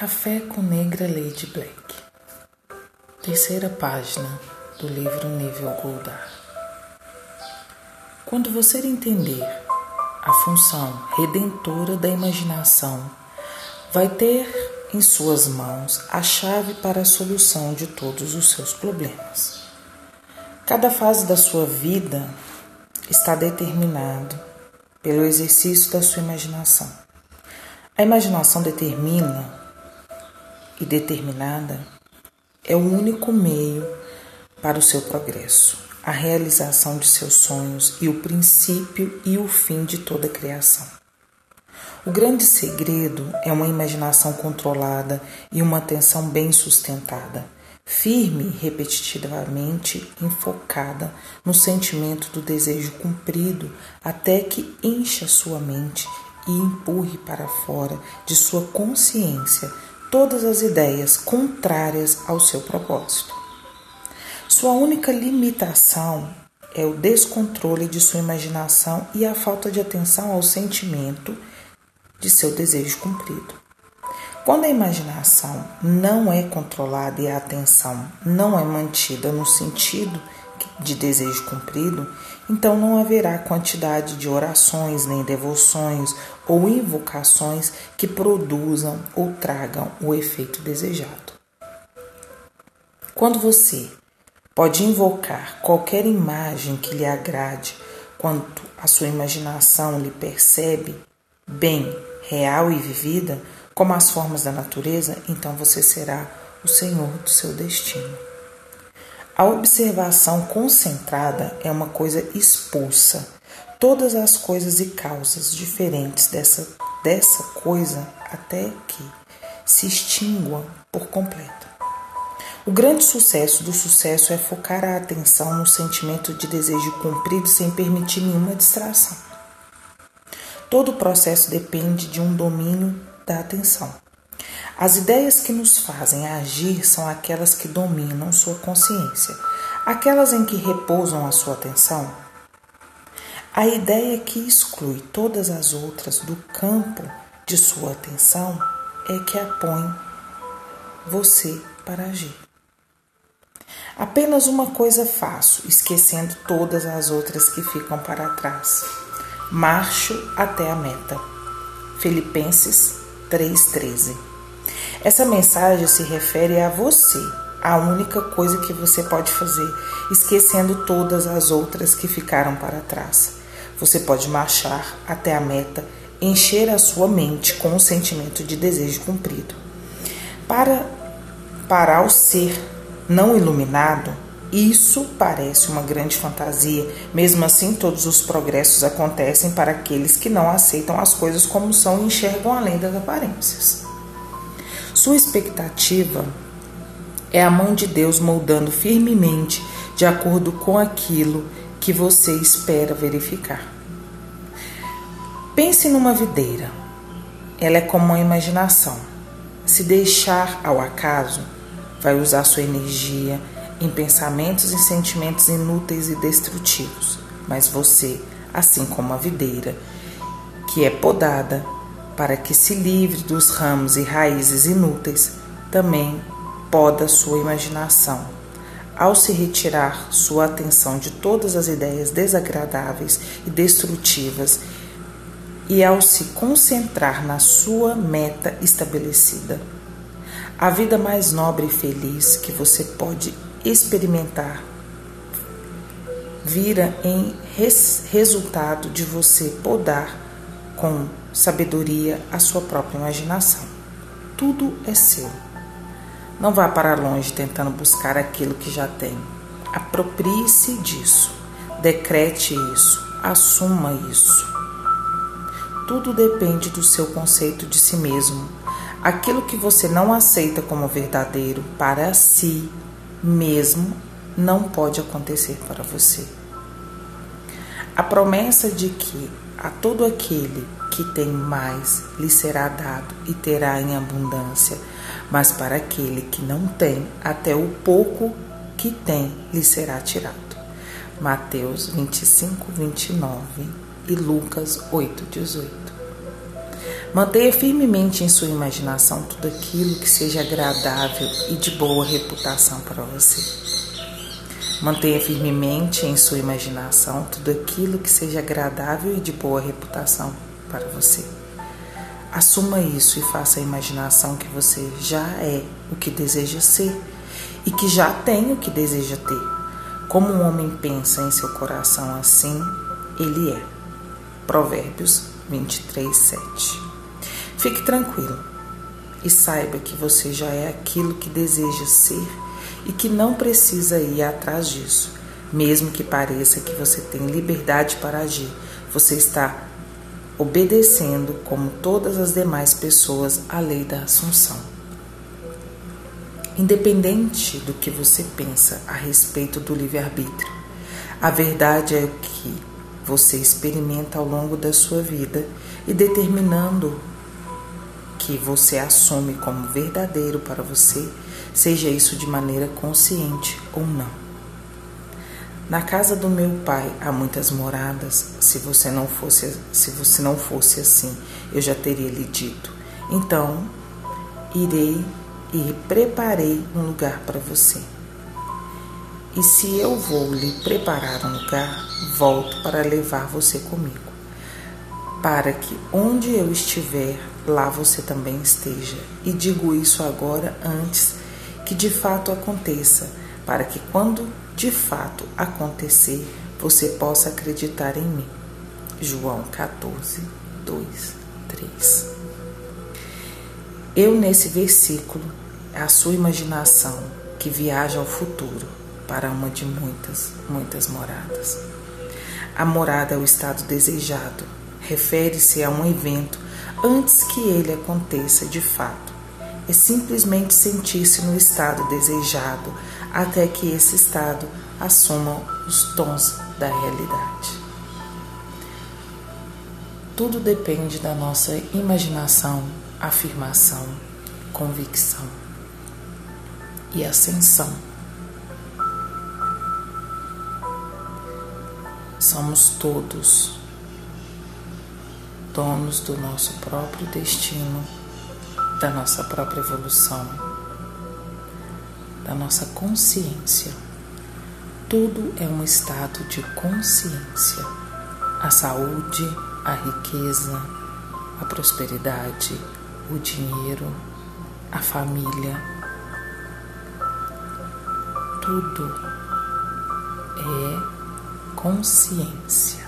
Café com Negra Lady Black. Terceira página do livro Nível Goldar. Quando você entender a função redentora da imaginação, vai ter em suas mãos a chave para a solução de todos os seus problemas. Cada fase da sua vida está determinado pelo exercício da sua imaginação. A imaginação determina e determinada é o único meio para o seu progresso, a realização de seus sonhos e o princípio e o fim de toda a criação. O grande segredo é uma imaginação controlada e uma atenção bem sustentada, firme repetitivamente enfocada no sentimento do desejo cumprido até que encha sua mente e empurre para fora de sua consciência todas as ideias contrárias ao seu propósito. Sua única limitação é o descontrole de sua imaginação e a falta de atenção ao sentimento de seu desejo cumprido. Quando a imaginação não é controlada e a atenção não é mantida no sentido de desejo cumprido, então não haverá quantidade de orações, nem devoções ou invocações que produzam ou tragam o efeito desejado. Quando você pode invocar qualquer imagem que lhe agrade, quanto a sua imaginação lhe percebe bem, real e vivida, como as formas da natureza, então você será o senhor do seu destino. A observação concentrada é uma coisa expulsa. Todas as coisas e causas diferentes dessa, dessa coisa até que se extinguam por completo. O grande sucesso do sucesso é focar a atenção no sentimento de desejo cumprido sem permitir nenhuma distração. Todo o processo depende de um domínio da atenção. As ideias que nos fazem agir são aquelas que dominam sua consciência, aquelas em que repousam a sua atenção. A ideia que exclui todas as outras do campo de sua atenção é que a põe você para agir. Apenas uma coisa faço, esquecendo todas as outras que ficam para trás. Marcho até a meta. Filipenses 3,13 essa mensagem se refere a você, a única coisa que você pode fazer, esquecendo todas as outras que ficaram para trás. Você pode marchar até a meta, encher a sua mente com o sentimento de desejo cumprido. Para, para o ser não iluminado, isso parece uma grande fantasia. Mesmo assim, todos os progressos acontecem para aqueles que não aceitam as coisas como são e enxergam além das aparências. Sua expectativa é a mão de Deus moldando firmemente de acordo com aquilo que você espera verificar. Pense numa videira. Ela é como uma imaginação. Se deixar ao acaso, vai usar sua energia em pensamentos e sentimentos inúteis e destrutivos. Mas você, assim como a videira, que é podada, para que se livre dos ramos e raízes inúteis, também poda sua imaginação. Ao se retirar sua atenção de todas as ideias desagradáveis e destrutivas e ao se concentrar na sua meta estabelecida. A vida mais nobre e feliz que você pode experimentar vira em res resultado de você podar com sabedoria a sua própria imaginação. Tudo é seu. Não vá para longe tentando buscar aquilo que já tem. Aproprie-se disso. Decrete isso. Assuma isso. Tudo depende do seu conceito de si mesmo. Aquilo que você não aceita como verdadeiro para si mesmo não pode acontecer para você. A promessa de que a todo aquele que tem mais lhe será dado e terá em abundância, mas para aquele que não tem, até o pouco que tem lhe será tirado. Mateus 25, 29 e Lucas 8, 18. Mantenha firmemente em sua imaginação tudo aquilo que seja agradável e de boa reputação para você. Mantenha firmemente em sua imaginação tudo aquilo que seja agradável e de boa reputação para você. Assuma isso e faça a imaginação que você já é o que deseja ser e que já tem o que deseja ter. Como um homem pensa em seu coração assim, ele é. Provérbios 23, 7. Fique tranquilo e saiba que você já é aquilo que deseja ser e que não precisa ir atrás disso. Mesmo que pareça que você tem liberdade para agir, você está obedecendo, como todas as demais pessoas, a lei da Assunção. Independente do que você pensa a respeito do livre-arbítrio, a verdade é que você experimenta ao longo da sua vida e determinando que você assume como verdadeiro para você, seja isso de maneira consciente ou não. Na casa do meu pai há muitas moradas. Se você não fosse, se você não fosse assim, eu já teria lhe dito. Então, irei e preparei um lugar para você. E se eu vou lhe preparar um lugar, volto para levar você comigo, para que onde eu estiver, lá você também esteja. E digo isso agora antes que de fato aconteça, para que quando de fato acontecer, você possa acreditar em mim. João 14, 2, 3. Eu, nesse versículo, a sua imaginação que viaja ao futuro para uma de muitas, muitas moradas. A morada é o estado desejado, refere-se a um evento antes que ele aconteça de fato é simplesmente sentir-se no estado desejado até que esse estado assuma os tons da realidade. Tudo depende da nossa imaginação, afirmação, convicção e ascensão. Somos todos donos do nosso próprio destino da nossa própria evolução, da nossa consciência. Tudo é um estado de consciência. A saúde, a riqueza, a prosperidade, o dinheiro, a família. Tudo é consciência.